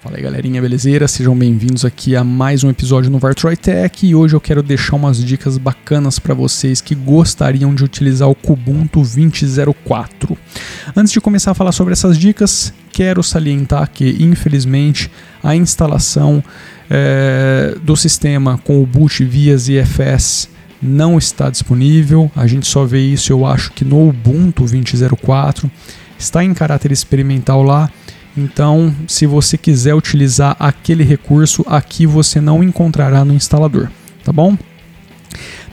Fala aí galerinha, belezeira? Sejam bem-vindos aqui a mais um episódio no Vartroy Tech e hoje eu quero deixar umas dicas bacanas para vocês que gostariam de utilizar o Kubuntu 20.04. Antes de começar a falar sobre essas dicas, quero salientar que infelizmente a instalação é, do sistema com o boot via ZFS não está disponível. A gente só vê isso, eu acho que no Ubuntu 20.04 está em caráter experimental lá então, se você quiser utilizar aquele recurso, aqui você não encontrará no instalador, tá bom?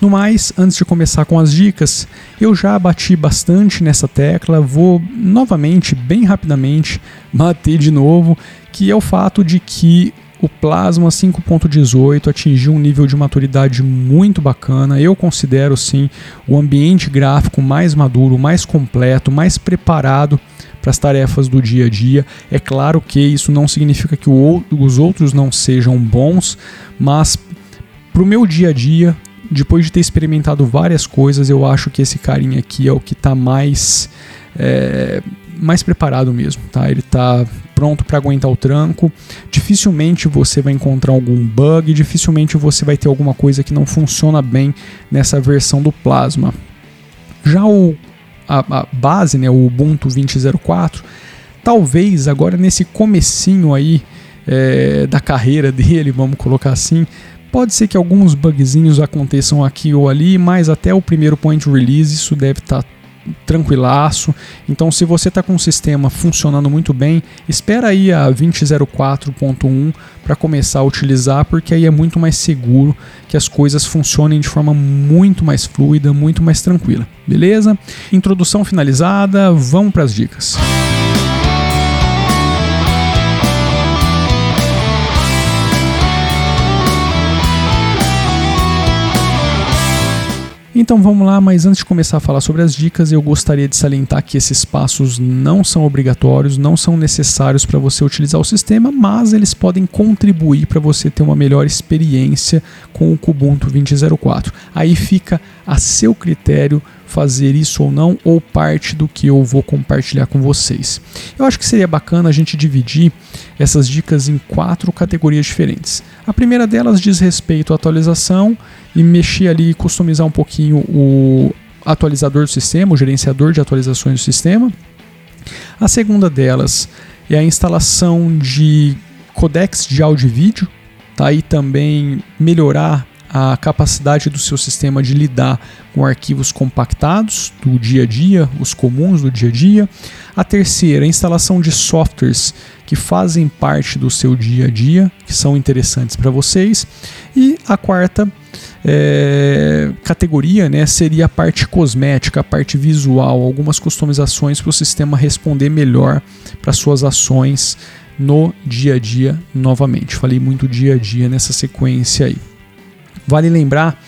No mais, antes de começar com as dicas, eu já bati bastante nessa tecla, vou novamente, bem rapidamente, bater de novo, que é o fato de que o Plasma 5.18 atingiu um nível de maturidade muito bacana. Eu considero sim o ambiente gráfico mais maduro, mais completo, mais preparado para as tarefas do dia a dia. É claro que isso não significa que o, os outros não sejam bons, mas para o meu dia a dia, depois de ter experimentado várias coisas, eu acho que esse carinha aqui é o que está mais. É, mais preparado mesmo, tá? Ele está pronto para aguentar o tranco. Dificilmente você vai encontrar algum bug, dificilmente você vai ter alguma coisa que não funciona bem nessa versão do Plasma. Já o a, a base, né, o Ubuntu 20.04, talvez agora nesse comecinho aí é, da carreira dele, vamos colocar assim, pode ser que alguns bugzinhos aconteçam aqui ou ali, mas até o primeiro point release isso deve estar tá tranquilaço. Então, se você está com o sistema funcionando muito bem, espera aí a 20.04.1 para começar a utilizar, porque aí é muito mais seguro que as coisas funcionem de forma muito mais fluida, muito mais tranquila. Beleza? Introdução finalizada, vamos para as dicas. Então vamos lá, mas antes de começar a falar sobre as dicas, eu gostaria de salientar que esses passos não são obrigatórios, não são necessários para você utilizar o sistema, mas eles podem contribuir para você ter uma melhor experiência com o Kubuntu 20.04. Aí fica a seu critério fazer isso ou não, ou parte do que eu vou compartilhar com vocês. Eu acho que seria bacana a gente dividir essas dicas em quatro categorias diferentes. A primeira delas diz respeito à atualização e mexer ali, customizar um pouquinho o atualizador do sistema, o gerenciador de atualizações do sistema. A segunda delas é a instalação de codecs de áudio e vídeo, tá? E também melhorar a capacidade do seu sistema de lidar com arquivos compactados do dia a dia, os comuns do dia a dia. A terceira, a instalação de softwares que fazem parte do seu dia a dia, que são interessantes para vocês. E a quarta é, categoria né, seria a parte cosmética, a parte visual, algumas customizações para o sistema responder melhor para suas ações no dia a dia novamente. Falei muito dia a dia nessa sequência aí. Vale lembrar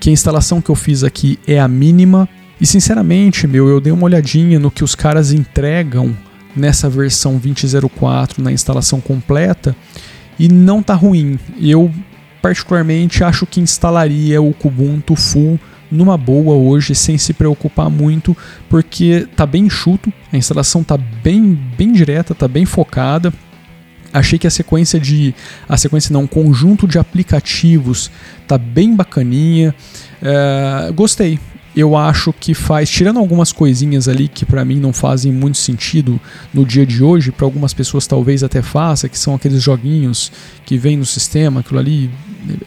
que a instalação que eu fiz aqui é a mínima e sinceramente, meu, eu dei uma olhadinha no que os caras entregam nessa versão 20.04 na instalação completa e não tá ruim. Eu particularmente acho que instalaria o Kubuntu full numa boa hoje, sem se preocupar muito, porque tá bem enxuto, a instalação tá bem bem direta, tá bem focada. Achei que a sequência de. A sequência não, um conjunto de aplicativos tá bem bacaninha. É, gostei. Eu acho que faz, tirando algumas coisinhas ali que para mim não fazem muito sentido no dia de hoje, para algumas pessoas talvez até faça, que são aqueles joguinhos que vem no sistema, aquilo ali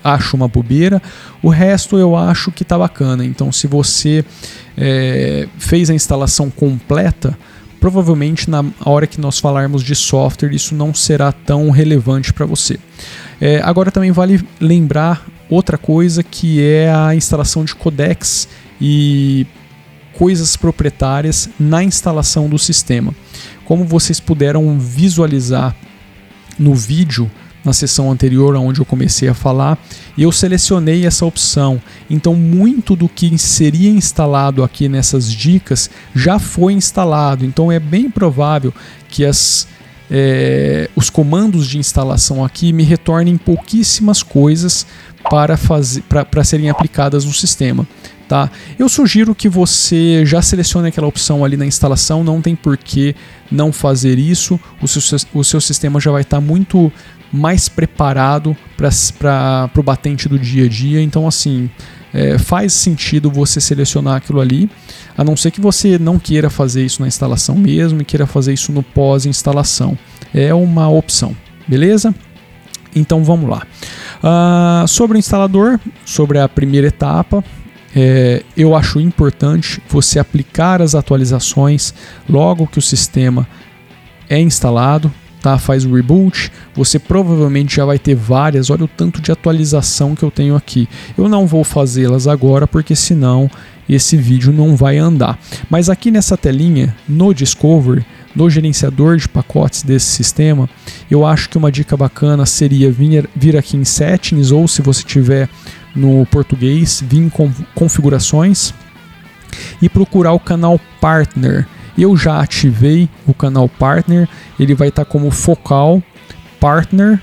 acho uma bobeira. O resto eu acho que tá bacana. Então, se você é, fez a instalação completa, provavelmente na hora que nós falarmos de software isso não será tão relevante para você. É, agora também vale lembrar outra coisa que é a instalação de codecs e coisas proprietárias na instalação do sistema. Como vocês puderam visualizar no vídeo na sessão anterior, onde eu comecei a falar, e eu selecionei essa opção. Então, muito do que seria instalado aqui nessas dicas já foi instalado. Então, é bem provável que as, é, os comandos de instalação aqui me retornem pouquíssimas coisas para, fazer, para serem aplicadas no sistema. Tá? Eu sugiro que você já selecione aquela opção ali na instalação, não tem por que não fazer isso, o seu, o seu sistema já vai estar tá muito mais preparado para o batente do dia a dia. Então, assim, é, faz sentido você selecionar aquilo ali, a não ser que você não queira fazer isso na instalação mesmo e queira fazer isso no pós-instalação. É uma opção, beleza? Então vamos lá. Uh, sobre o instalador, sobre a primeira etapa, é, eu acho importante você aplicar as atualizações logo que o sistema é instalado, tá? Faz o reboot, você provavelmente já vai ter várias. Olha o tanto de atualização que eu tenho aqui. Eu não vou fazê-las agora porque senão esse vídeo não vai andar. Mas aqui nessa telinha, no Discovery, no gerenciador de pacotes desse sistema, eu acho que uma dica bacana seria vir, vir aqui em Settings ou se você tiver no português, vir em configurações e procurar o canal Partner. Eu já ativei o canal Partner, ele vai estar tá como focal Partner.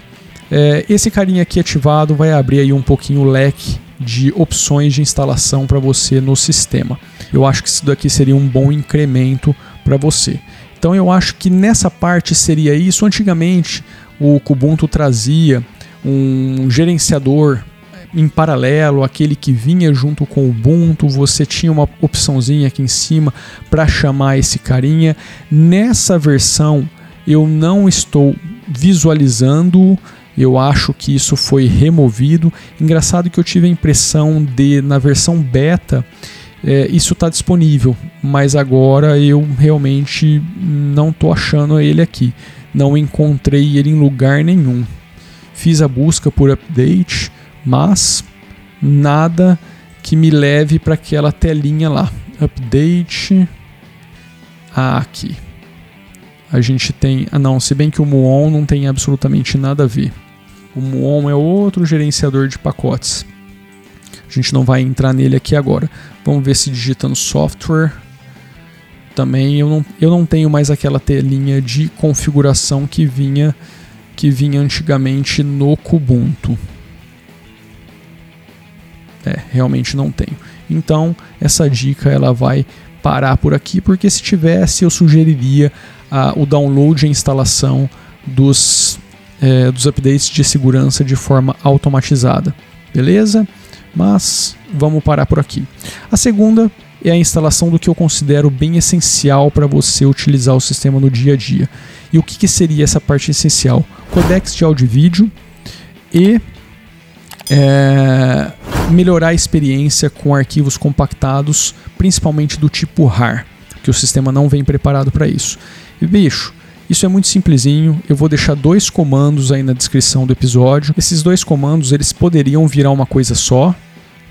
É, esse carinha aqui ativado vai abrir aí um pouquinho o leque de opções de instalação para você no sistema. Eu acho que isso daqui seria um bom incremento para você. Então eu acho que nessa parte seria isso. Antigamente o Kubuntu trazia um gerenciador em paralelo, aquele que vinha junto com o Ubuntu, você tinha uma opçãozinha aqui em cima para chamar esse carinha. Nessa versão eu não estou visualizando, eu acho que isso foi removido. Engraçado que eu tive a impressão de na versão beta é, isso está disponível, mas agora eu realmente não estou achando ele aqui. Não encontrei ele em lugar nenhum. Fiz a busca por update, mas nada que me leve para aquela telinha lá. Update. Ah, aqui. A gente tem. Ah, não, se bem que o Muon não tem absolutamente nada a ver. O Muon é outro gerenciador de pacotes. A gente não vai entrar nele aqui agora. Vamos ver se digitando software. Também eu não, eu não tenho mais aquela telinha de configuração que vinha que vinha antigamente no Kubuntu. É, realmente não tenho. Então, essa dica ela vai parar por aqui, porque se tivesse eu sugeriria uh, o download e a instalação dos, é, dos updates de segurança de forma automatizada. Beleza? Mas vamos parar por aqui. A segunda é a instalação do que eu considero bem essencial para você utilizar o sistema no dia a dia. E o que, que seria essa parte essencial? Codecs de áudio e vídeo e é, melhorar a experiência com arquivos compactados, principalmente do tipo RAR, que o sistema não vem preparado para isso. E bicho, isso é muito simplesinho. Eu vou deixar dois comandos aí na descrição do episódio. Esses dois comandos eles poderiam virar uma coisa só,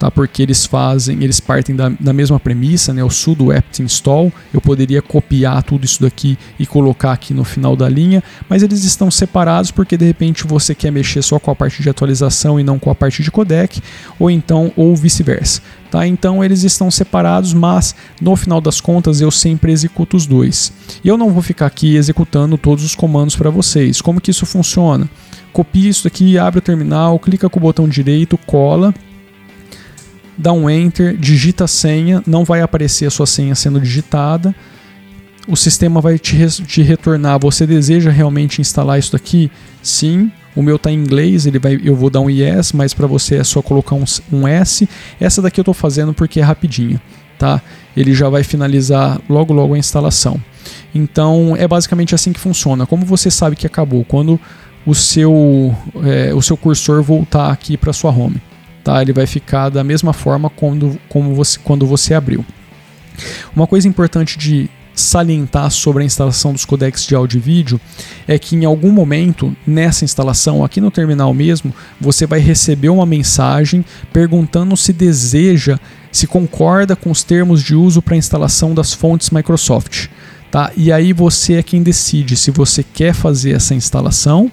tá? Porque eles fazem, eles partem da, da mesma premissa, né? O sudo apt install. Eu poderia copiar tudo isso daqui e colocar aqui no final da linha, mas eles estão separados porque de repente você quer mexer só com a parte de atualização e não com a parte de codec, ou então ou vice-versa. Tá? Então eles estão separados, mas no final das contas eu sempre executo os dois. E eu não vou ficar aqui executando todos os comandos para vocês. Como que isso funciona? Copia isso aqui, abre o terminal, clica com o botão direito, cola dá um enter, digita a senha, não vai aparecer a sua senha sendo digitada. O sistema vai te, te retornar. Você deseja realmente instalar isso daqui? Sim. O meu está em inglês, ele vai, eu vou dar um yes, mas para você é só colocar um, um S. Essa daqui eu estou fazendo porque é rapidinho, tá? Ele já vai finalizar logo logo a instalação. Então é basicamente assim que funciona. Como você sabe que acabou? Quando o seu, é, o seu cursor voltar aqui para sua home tá? Ele vai ficar da mesma forma quando, como você, quando você abriu. Uma coisa importante de salientar sobre a instalação dos codecs de áudio e vídeo é que em algum momento nessa instalação, aqui no terminal mesmo, você vai receber uma mensagem perguntando se deseja, se concorda com os termos de uso para a instalação das fontes Microsoft. Tá? E aí você é quem decide se você quer fazer essa instalação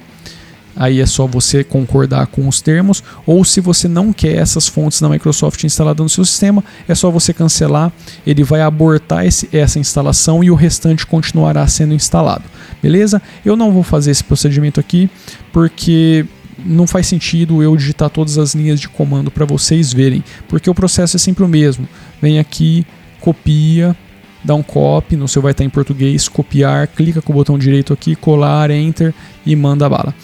aí é só você concordar com os termos, ou se você não quer essas fontes da Microsoft instaladas no seu sistema, é só você cancelar, ele vai abortar esse, essa instalação e o restante continuará sendo instalado. Beleza? Eu não vou fazer esse procedimento aqui porque não faz sentido eu digitar todas as linhas de comando para vocês verem, porque o processo é sempre o mesmo. vem aqui, copia, dá um copy, no seu vai estar em português, copiar, clica com o botão direito aqui, colar, enter e manda bala.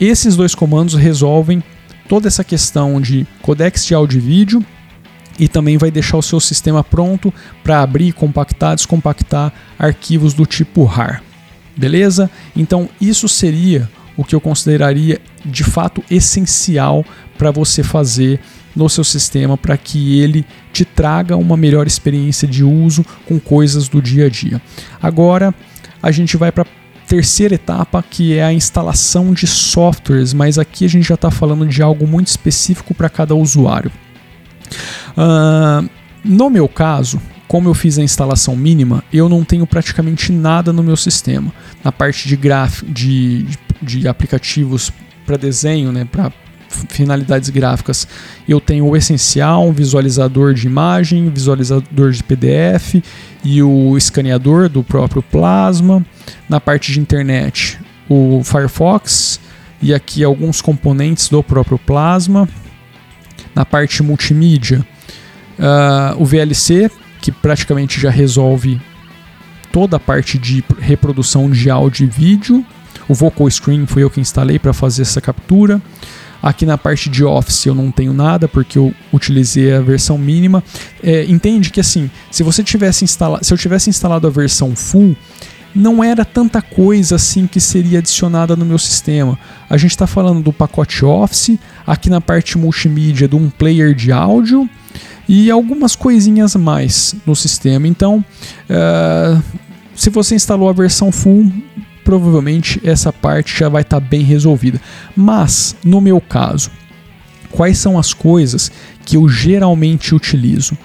Esses dois comandos resolvem toda essa questão de codecs de áudio e vídeo e também vai deixar o seu sistema pronto para abrir, compactar, descompactar arquivos do tipo RAR. Beleza? Então isso seria o que eu consideraria de fato essencial para você fazer no seu sistema para que ele te traga uma melhor experiência de uso com coisas do dia a dia. Agora a gente vai para terceira etapa que é a instalação de softwares, mas aqui a gente já está falando de algo muito específico para cada usuário. Uh, no meu caso, como eu fiz a instalação mínima, eu não tenho praticamente nada no meu sistema. Na parte de, graf de, de aplicativos para desenho, né, para finalidades gráficas, eu tenho o essencial, um visualizador de imagem, visualizador de PDF e o escaneador do próprio Plasma. Na parte de internet, o Firefox e aqui alguns componentes do próprio Plasma. Na parte multimídia, uh, o VLC que praticamente já resolve toda a parte de reprodução de áudio e vídeo. O Vocal Screen foi eu que instalei para fazer essa captura. Aqui na parte de Office eu não tenho nada porque eu utilizei a versão mínima. É, entende que assim, se você tivesse instalado, se eu tivesse instalado a versão full, não era tanta coisa assim que seria adicionada no meu sistema. A gente está falando do pacote Office, aqui na parte multimídia de um player de áudio e algumas coisinhas mais no sistema. Então, uh, se você instalou a versão full, provavelmente essa parte já vai estar tá bem resolvida. Mas, no meu caso, quais são as coisas que eu geralmente utilizo?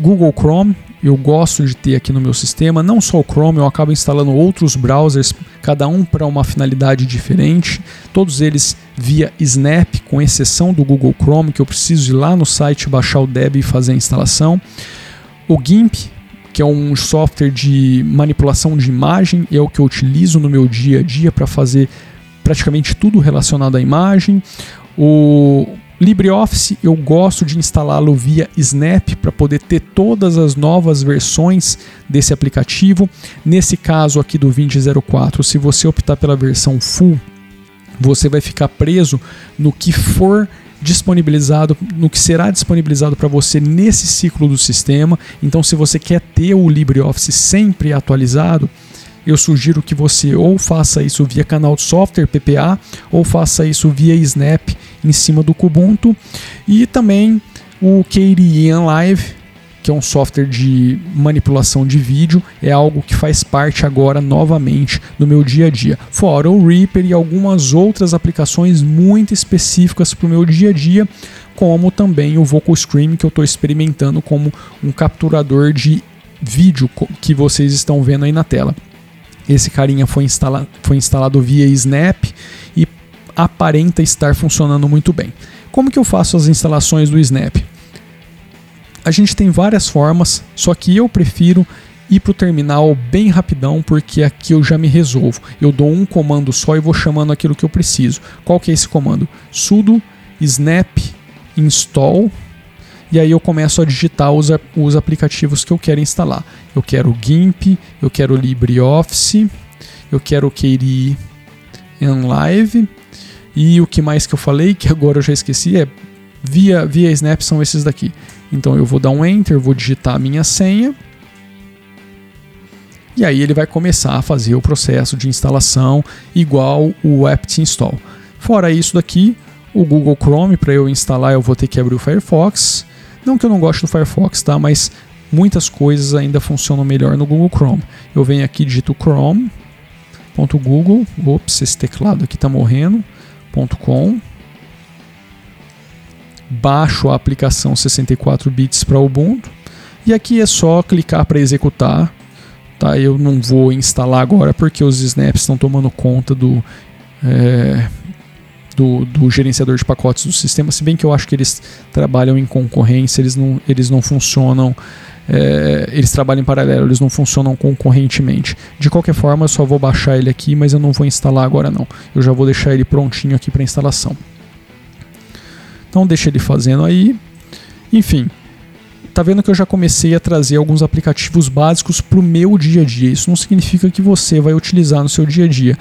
Google Chrome, eu gosto de ter aqui no meu sistema, não só o Chrome, eu acabo instalando outros browsers, cada um para uma finalidade diferente, todos eles via Snap, com exceção do Google Chrome, que eu preciso ir lá no site baixar o Deb e fazer a instalação. O GIMP, que é um software de manipulação de imagem, é o que eu utilizo no meu dia a dia para fazer praticamente tudo relacionado à imagem. O LibreOffice eu gosto de instalá-lo via Snap para poder ter todas as novas versões desse aplicativo. Nesse caso aqui do 2004, se você optar pela versão full, você vai ficar preso no que for disponibilizado, no que será disponibilizado para você nesse ciclo do sistema. Então, se você quer ter o LibreOffice sempre atualizado, eu sugiro que você ou faça isso via canal de software PPA ou faça isso via Snap em cima do Kubuntu e também o KDE Live que é um software de manipulação de vídeo, é algo que faz parte agora novamente do meu dia a dia. Fora o Reaper e algumas outras aplicações muito específicas para o meu dia a dia, como também o Vocal Scream que eu estou experimentando como um capturador de vídeo que vocês estão vendo aí na tela. Esse carinha foi, instala foi instalado via Snap e aparenta estar funcionando muito bem. Como que eu faço as instalações do Snap? A gente tem várias formas, só que eu prefiro ir para o terminal bem rapidão, porque aqui eu já me resolvo. Eu dou um comando só e vou chamando aquilo que eu preciso. Qual que é esse comando? sudo snap install e aí eu começo a digitar os, os aplicativos que eu quero instalar. Eu quero GIMP, eu quero LibreOffice, eu quero KDE Live e o que mais que eu falei, que agora eu já esqueci, é via, via Snap são esses daqui. Então eu vou dar um Enter, vou digitar a minha senha. E aí ele vai começar a fazer o processo de instalação igual o apt install. Fora isso daqui, o Google Chrome para eu instalar eu vou ter que abrir o Firefox. Não que eu não goste do Firefox, tá? Mas muitas coisas ainda funcionam melhor no Google Chrome. Eu venho aqui digito chrome.google, ops, esse teclado aqui está morrendo, .com baixo a aplicação 64 bits para Ubuntu e aqui é só clicar para executar. Tá? Eu não vou instalar agora porque os snaps estão tomando conta do, é, do, do, gerenciador de pacotes do sistema, se bem que eu acho que eles trabalham em concorrência, eles não, eles não funcionam, é, eles trabalham em paralelo, eles não funcionam concorrentemente. De qualquer forma, eu só vou baixar ele aqui, mas eu não vou instalar agora não. Eu já vou deixar ele prontinho aqui para instalação. Então deixa ele fazendo aí. Enfim, tá vendo que eu já comecei a trazer alguns aplicativos básicos para o meu dia a dia. Isso não significa que você vai utilizar no seu dia a dia.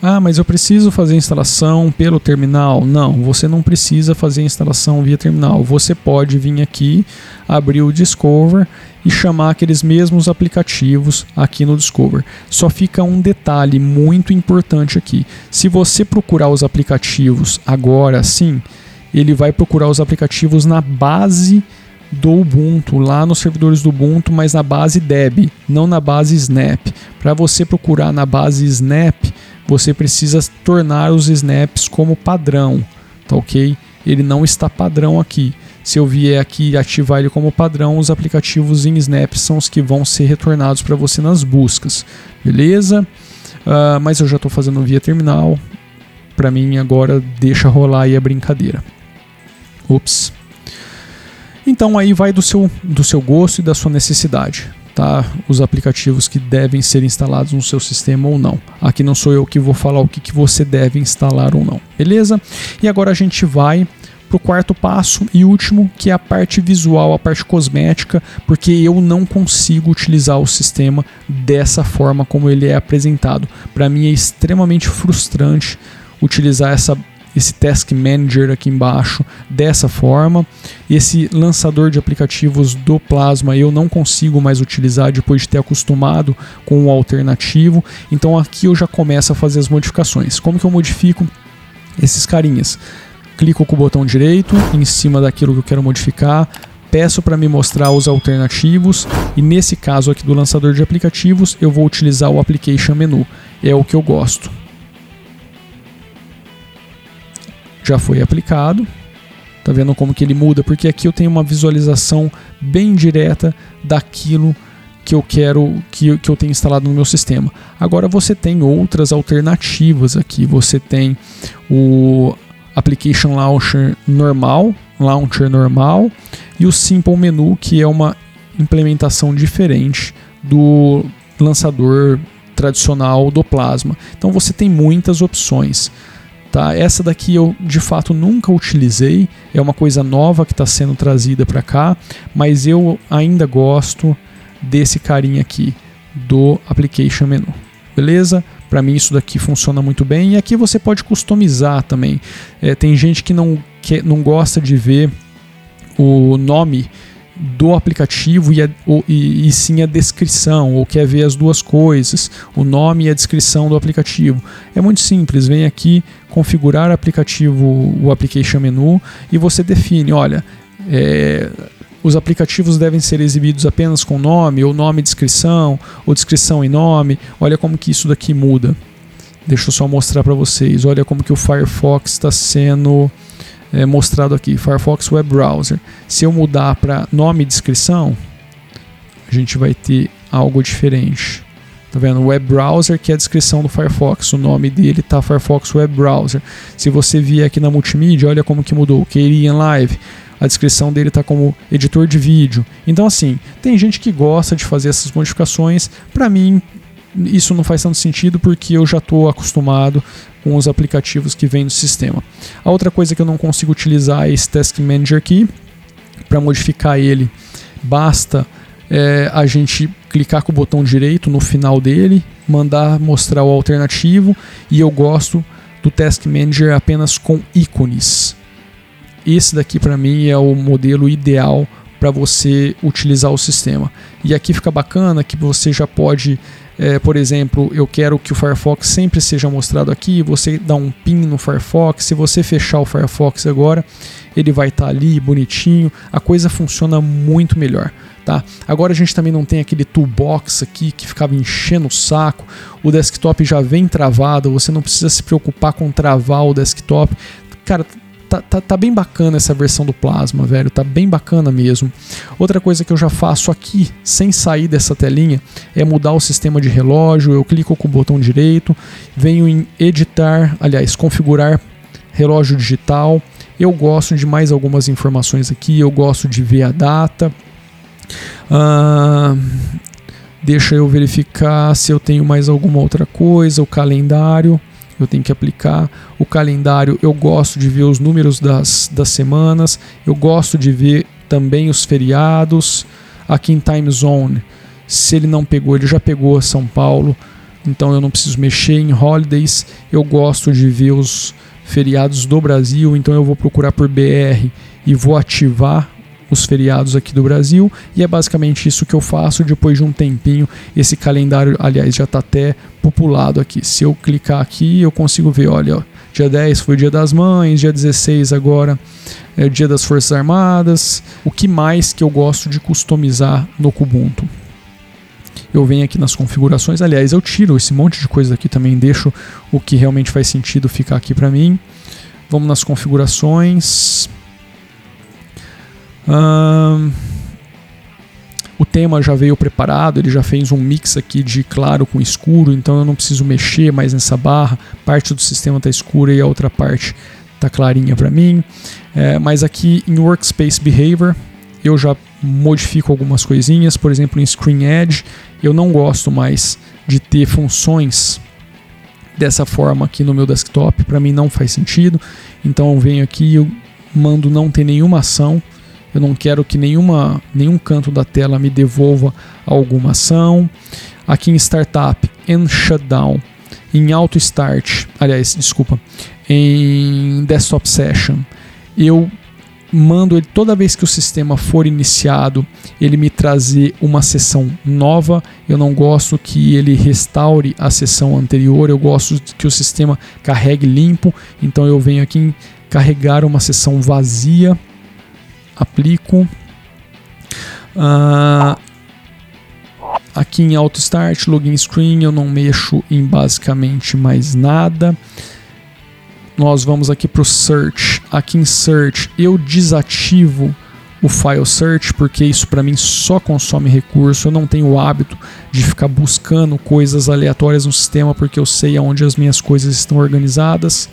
Ah, mas eu preciso fazer a instalação pelo terminal? Não, você não precisa fazer a instalação via terminal. Você pode vir aqui, abrir o Discover e chamar aqueles mesmos aplicativos aqui no Discover. Só fica um detalhe muito importante aqui. Se você procurar os aplicativos agora sim, ele vai procurar os aplicativos na base do Ubuntu, lá nos servidores do Ubuntu, mas na base Deb, não na base Snap. Para você procurar na base Snap, você precisa tornar os snaps como padrão, tá ok? Ele não está padrão aqui. Se eu vier aqui e ativar ele como padrão, os aplicativos em Snap são os que vão ser retornados para você nas buscas, beleza? Uh, mas eu já estou fazendo via terminal. Para mim agora deixa rolar aí a brincadeira. Ups. Então aí vai do seu, do seu gosto e da sua necessidade tá? Os aplicativos que devem ser instalados no seu sistema ou não. Aqui não sou eu que vou falar o que, que você deve instalar ou não, beleza? E agora a gente vai para o quarto passo e último, que é a parte visual, a parte cosmética, porque eu não consigo utilizar o sistema dessa forma como ele é apresentado. Para mim é extremamente frustrante utilizar essa esse Task Manager aqui embaixo dessa forma. Esse lançador de aplicativos do Plasma eu não consigo mais utilizar depois de ter acostumado com o alternativo. Então aqui eu já começo a fazer as modificações. Como que eu modifico esses carinhas? Clico com o botão direito em cima daquilo que eu quero modificar, peço para me mostrar os alternativos e nesse caso aqui do lançador de aplicativos eu vou utilizar o Application Menu. É o que eu gosto. Já foi aplicado. Tá vendo como que ele muda? Porque aqui eu tenho uma visualização bem direta daquilo que eu quero que, que eu tenho instalado no meu sistema. Agora você tem outras alternativas aqui. Você tem o Application Launcher normal, Launcher normal, e o Simple Menu, que é uma implementação diferente do lançador tradicional do Plasma. Então você tem muitas opções. Tá? Essa daqui eu de fato nunca utilizei, é uma coisa nova que está sendo trazida para cá, mas eu ainda gosto desse carinha aqui do Application Menu. Beleza? Para mim isso daqui funciona muito bem e aqui você pode customizar também. É, tem gente que não, que não gosta de ver o nome do aplicativo e, a, o, e, e, sim a descrição, ou quer ver as duas coisas, o nome e a descrição do aplicativo. É muito simples, vem aqui configurar aplicativo, o application menu e você define, olha, é, os aplicativos devem ser exibidos apenas com nome, ou nome e descrição, ou descrição e nome. Olha como que isso daqui muda. Deixa eu só mostrar para vocês. Olha como que o Firefox está sendo é, mostrado aqui, Firefox Web Browser. Se eu mudar para nome e descrição, a gente vai ter algo diferente. Tá vendo? Web Browser, que é a descrição do Firefox. O nome dele tá Firefox Web Browser. Se você vier aqui na multimídia, olha como que mudou. Kerian Live. A descrição dele tá como editor de vídeo. Então, assim, tem gente que gosta de fazer essas modificações. Para mim, isso não faz tanto sentido porque eu já estou acostumado com os aplicativos que vêm do sistema. A outra coisa que eu não consigo utilizar é esse Task Manager aqui. Para modificar ele, basta é, a gente clicar com o botão direito no final dele, mandar mostrar o alternativo e eu gosto do Task Manager apenas com ícones. Esse daqui para mim é o modelo ideal para você utilizar o sistema. E aqui fica bacana que você já pode é, por exemplo, eu quero que o Firefox sempre seja mostrado aqui, você dá um pin no Firefox, se você fechar o Firefox agora, ele vai estar tá ali bonitinho, a coisa funciona muito melhor. Tá? Agora a gente também não tem aquele toolbox aqui que ficava enchendo o saco, o desktop já vem travado, você não precisa se preocupar com travar o desktop. Cara, tá, tá, tá, bem bacana essa versão do Plasma, velho. Tá bem bacana mesmo. Outra coisa que eu já faço aqui, sem sair dessa telinha, é mudar o sistema de relógio. Eu clico com o botão direito, venho em editar, aliás, configurar relógio digital. Eu gosto de mais algumas informações aqui. Eu gosto de ver a data. Uh, deixa eu verificar se eu tenho mais alguma outra coisa. O calendário eu tenho que aplicar. O calendário, eu gosto de ver os números das, das semanas, eu gosto de ver também os feriados. Aqui em Time Zone, se ele não pegou, ele já pegou São Paulo, então eu não preciso mexer em holidays. Eu gosto de ver os feriados do Brasil, então eu vou procurar por BR e vou ativar os feriados aqui do Brasil e é basicamente isso que eu faço depois de um tempinho. Esse calendário, aliás, já está até populado aqui. Se eu clicar aqui, eu consigo ver, olha, ó, dia 10 foi o dia das mães, dia 16 agora é o dia das Forças Armadas. O que mais que eu gosto de customizar no Kubuntu? Eu venho aqui nas configurações, aliás, eu tiro esse monte de coisa aqui também, deixo o que realmente faz sentido ficar aqui para mim. Vamos nas configurações o tema já veio preparado, ele já fez um mix aqui de claro com escuro, então eu não preciso mexer mais nessa barra. Parte do sistema está escura e a outra parte está clarinha para mim. É, mas aqui em Workspace Behavior eu já modifico algumas coisinhas, por exemplo em Screen Edge eu não gosto mais de ter funções dessa forma aqui no meu desktop, para mim não faz sentido. Então eu venho aqui e mando não ter nenhuma ação eu não quero que nenhuma, nenhum canto da tela me devolva alguma ação. Aqui em Startup, em Shutdown, em Auto Start, aliás, desculpa, em Desktop Session, eu mando ele toda vez que o sistema for iniciado, ele me trazer uma sessão nova. Eu não gosto que ele restaure a sessão anterior, eu gosto que o sistema carregue limpo. Então eu venho aqui em carregar uma sessão vazia aplico. Uh, aqui em Auto Start, Login Screen, eu não mexo em basicamente mais nada. Nós vamos aqui para o Search. Aqui em Search, eu desativo o File Search porque isso para mim só consome recurso. Eu não tenho o hábito de ficar buscando coisas aleatórias no sistema porque eu sei aonde as minhas coisas estão organizadas.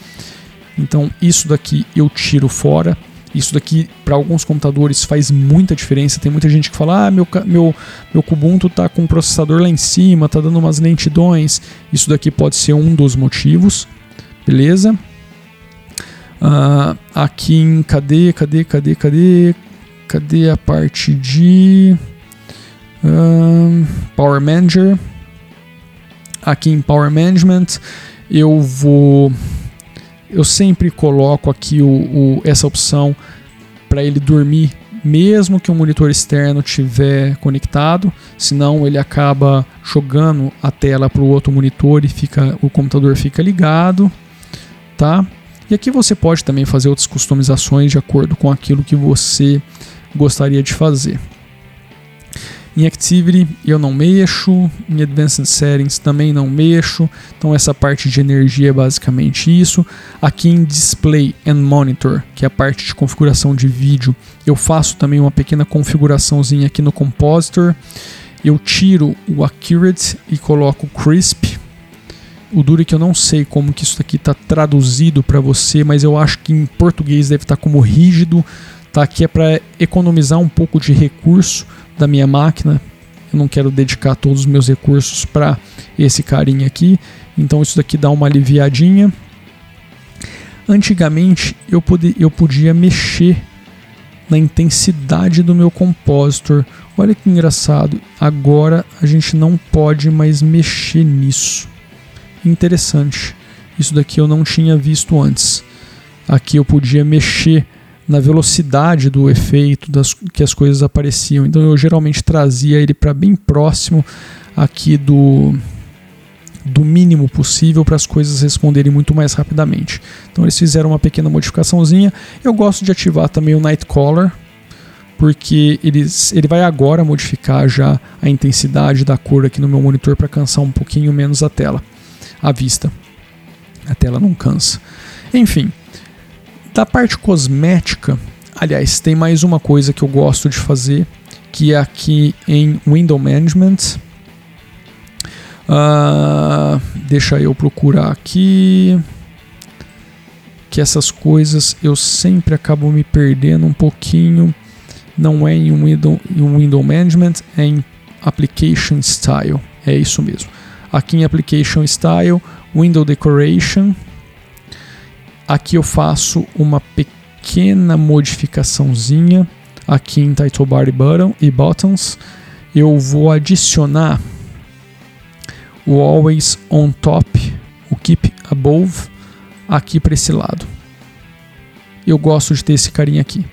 Então isso daqui eu tiro fora. Isso daqui, para alguns computadores, faz muita diferença. Tem muita gente que fala: ah, meu, meu, meu Kubuntu tá com o processador lá em cima, tá dando umas lentidões. Isso daqui pode ser um dos motivos, beleza? Uh, aqui em cadê, cadê, cadê, cadê? Cadê a parte de uh, Power Manager? Aqui em Power Management, eu vou eu sempre coloco aqui o, o essa opção para ele dormir mesmo que o monitor externo estiver conectado, senão ele acaba jogando a tela para o outro monitor e fica, o computador fica ligado, tá? E aqui você pode também fazer outras customizações de acordo com aquilo que você gostaria de fazer. Em Activity eu não mexo, em Advanced Settings também não mexo, então essa parte de energia é basicamente isso. Aqui em Display and Monitor, que é a parte de configuração de vídeo, eu faço também uma pequena configuraçãozinha aqui no Compositor. Eu tiro o Accurate e coloco o Crisp. O duro é que eu não sei como que isso aqui está traduzido para você, mas eu acho que em português deve estar tá como rígido. Tá aqui é para economizar um pouco de recurso da minha máquina. Eu não quero dedicar todos os meus recursos para esse carinha aqui. Então isso daqui dá uma aliviadinha. Antigamente eu, podia, eu podia mexer na intensidade do meu compositor. Olha que engraçado. Agora a gente não pode mais mexer nisso. Interessante. Isso daqui eu não tinha visto antes. Aqui eu podia mexer na velocidade do efeito das que as coisas apareciam. Então eu geralmente trazia ele para bem próximo aqui do do mínimo possível para as coisas responderem muito mais rapidamente. Então eles fizeram uma pequena modificaçãozinha. Eu gosto de ativar também o Nightcaller, porque eles, ele vai agora modificar já a intensidade da cor aqui no meu monitor para cansar um pouquinho menos a tela, a vista. A tela não cansa. Enfim, da parte cosmética, aliás, tem mais uma coisa que eu gosto de fazer, que é aqui em Window Management. Uh, deixa eu procurar aqui. Que essas coisas eu sempre acabo me perdendo um pouquinho. Não é em Window, em window Management, é em Application Style. É isso mesmo. Aqui em Application Style, Window Decoration Aqui eu faço uma pequena modificaçãozinha aqui em Title Bar e, button, e Buttons, eu vou adicionar o Always on Top, o Keep Above, aqui para esse lado. Eu gosto de ter esse carinha aqui.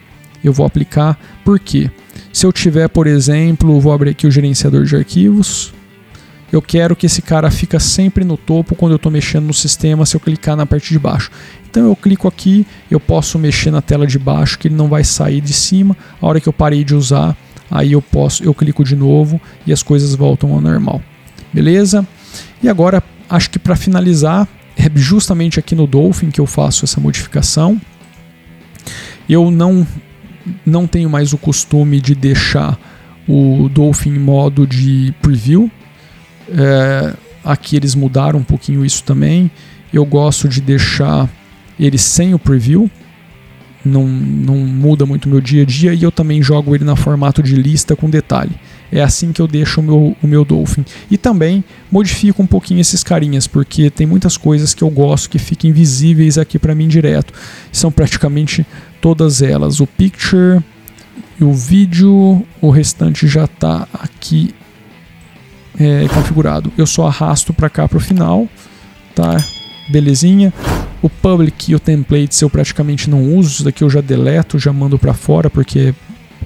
Eu vou aplicar, porque se eu tiver, por exemplo, vou abrir aqui o gerenciador de arquivos, eu quero que esse cara fica sempre no topo quando eu estou mexendo no sistema se eu clicar na parte de baixo. Então eu clico aqui, eu posso mexer na tela de baixo que ele não vai sair de cima. A hora que eu parei de usar, aí eu posso, eu clico de novo e as coisas voltam ao normal. Beleza? E agora acho que para finalizar é justamente aqui no Dolphin que eu faço essa modificação. Eu não não tenho mais o costume de deixar o Dolphin em modo de preview. É, aqui eles mudaram um pouquinho isso também. Eu gosto de deixar ele sem o preview, não, não muda muito meu dia a dia e eu também jogo ele na formato de lista com detalhe. É assim que eu deixo o meu, o meu Dolphin. E também modifico um pouquinho esses carinhas, porque tem muitas coisas que eu gosto que fiquem visíveis aqui para mim direto. São praticamente todas elas. O Picture, o vídeo, o restante já está aqui é, configurado. Eu só arrasto para cá para o final, tá? Belezinha. O public e o templates eu praticamente não uso, isso daqui eu já deleto, já mando para fora porque é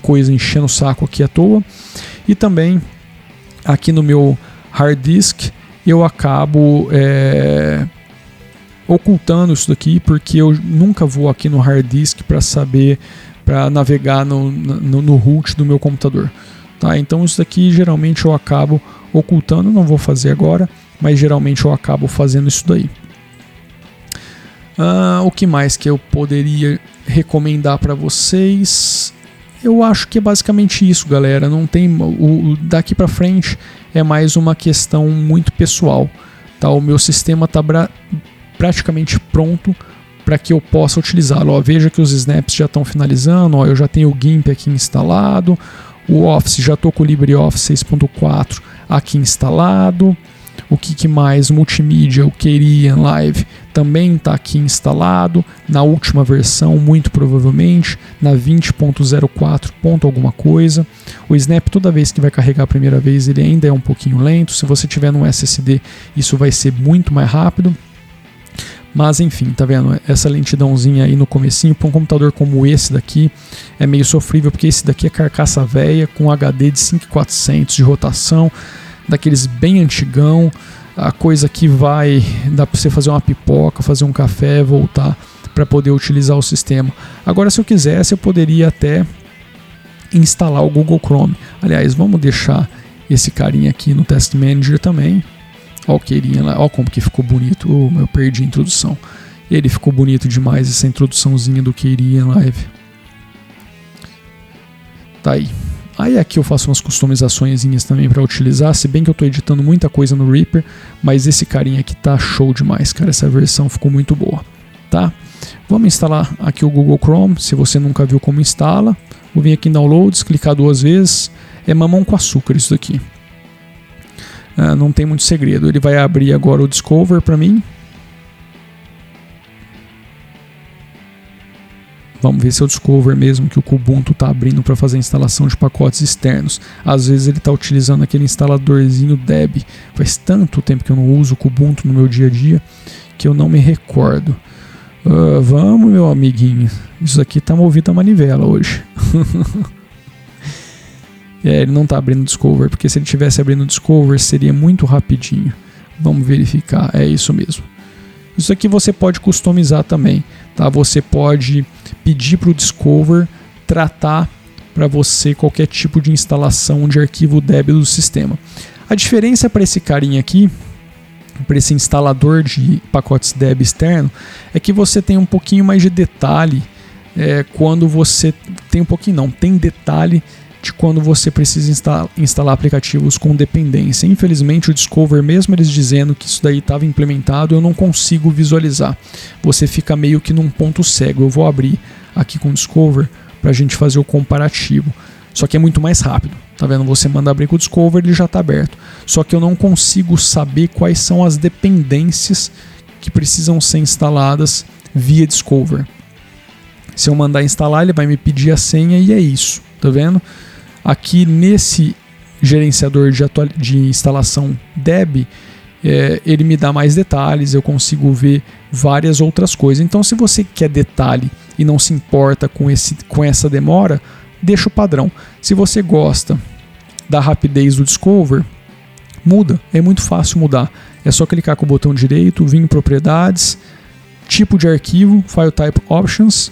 coisa enchendo o saco aqui à toa. E também aqui no meu hard disk eu acabo é, ocultando isso daqui porque eu nunca vou aqui no hard disk para saber para navegar no, no, no root do meu computador. Tá? Então isso daqui geralmente eu acabo ocultando, não vou fazer agora, mas geralmente eu acabo fazendo isso daí. Uh, o que mais que eu poderia recomendar para vocês? Eu acho que é basicamente isso, galera. Não tem o, o daqui para frente é mais uma questão muito pessoal. Tá? O meu sistema está praticamente pronto para que eu possa utilizá-lo. Veja que os snaps já estão finalizando. Ó, eu já tenho o GIMP aqui instalado. O Office já estou com o LibreOffice 6.4 aqui instalado. O que, que mais? Multimídia, o Queria Live também está aqui instalado. Na última versão, muito provavelmente, na 20.04. alguma coisa. O Snap, toda vez que vai carregar a primeira vez, ele ainda é um pouquinho lento. Se você tiver no SSD, isso vai ser muito mais rápido. Mas enfim, tá vendo? Essa lentidãozinha aí no comecinho para um computador como esse daqui é meio sofrível, porque esse daqui é carcaça velha com HD de 5400 de rotação daqueles bem antigão, a coisa que vai dá para você fazer uma pipoca, fazer um café, voltar para poder utilizar o sistema. Agora, se eu quisesse, eu poderia até instalar o Google Chrome. Aliás, vamos deixar esse carinha aqui no Test Manager também. Ó o queirinha lá, ó como que ficou bonito. Oh, eu perdi a introdução. Ele ficou bonito demais essa introduçãozinha do Queirinha Live. Tá aí. Aí aqui eu faço umas customizações também para utilizar, se bem que eu estou editando muita coisa no Reaper, mas esse carinha aqui tá show demais, cara, essa versão ficou muito boa, tá? Vamos instalar aqui o Google Chrome, se você nunca viu como instala, vou vir aqui em Downloads, clicar duas vezes, é mamão com açúcar isso daqui. Ah, não tem muito segredo, ele vai abrir agora o Discover para mim, Vamos ver se é o Discover mesmo que o Kubuntu está abrindo para fazer a instalação de pacotes externos. Às vezes ele está utilizando aquele instaladorzinho Deb. Faz tanto tempo que eu não uso o Kubuntu no meu dia a dia que eu não me recordo. Uh, vamos, meu amiguinho. Isso aqui está movido a manivela hoje. é, ele não está abrindo Discover, porque se ele tivesse abrindo Discover seria muito rapidinho. Vamos verificar. É isso mesmo. Isso aqui você pode customizar também. Tá? Você pode pedir para o Discover tratar para você qualquer tipo de instalação de arquivo DEB do sistema. A diferença para esse carinha aqui, para esse instalador de pacotes DEB externo, é que você tem um pouquinho mais de detalhe é, quando você tem um pouquinho não, tem detalhe quando você precisa instalar, instalar aplicativos com dependência. Infelizmente, o Discover, mesmo eles dizendo que isso daí estava implementado, eu não consigo visualizar. Você fica meio que num ponto cego. Eu vou abrir aqui com o Discover para a gente fazer o comparativo. Só que é muito mais rápido. Tá vendo? Você manda abrir com o Discover, ele já está aberto. Só que eu não consigo saber quais são as dependências que precisam ser instaladas via Discover. Se eu mandar instalar, ele vai me pedir a senha e é isso tá vendo? Aqui nesse gerenciador de, de instalação Deb, é, ele me dá mais detalhes, eu consigo ver várias outras coisas. Então, se você quer detalhe e não se importa com, esse, com essa demora, deixa o padrão. Se você gosta da rapidez do Discover, muda, é muito fácil mudar. É só clicar com o botão direito, vir em propriedades, tipo de arquivo, File Type Options,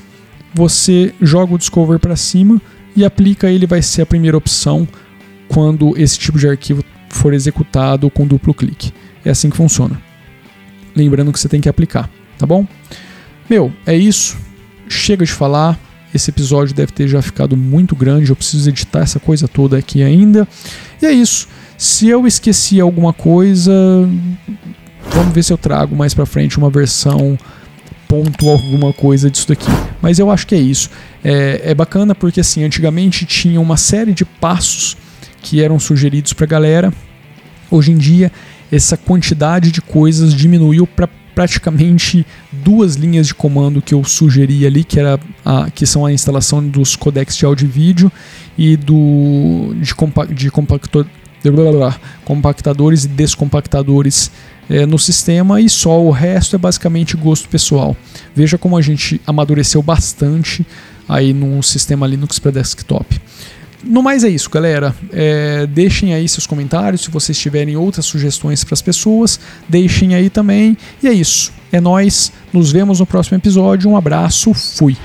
você joga o Discover para cima e aplica ele vai ser a primeira opção quando esse tipo de arquivo for executado com duplo clique. É assim que funciona. Lembrando que você tem que aplicar, tá bom? Meu, é isso. Chega de falar. Esse episódio deve ter já ficado muito grande. Eu preciso editar essa coisa toda aqui ainda. E é isso. Se eu esqueci alguma coisa, vamos ver se eu trago mais para frente uma versão ponto alguma coisa disso daqui. Mas eu acho que é isso. É, é bacana porque assim, antigamente tinha uma série de passos que eram sugeridos para a galera. Hoje em dia, essa quantidade de coisas diminuiu para praticamente duas linhas de comando que eu sugeri ali, que, era a, que são a instalação dos codecs de áudio e vídeo e do, de, compa, de compactor, compactadores e descompactadores é, no sistema e só o resto é basicamente gosto pessoal. Veja como a gente amadureceu bastante aí no sistema Linux para desktop. No mais é isso, galera. É, deixem aí seus comentários se vocês tiverem outras sugestões para as pessoas, deixem aí também. E é isso. É nós. Nos vemos no próximo episódio. Um abraço. Fui.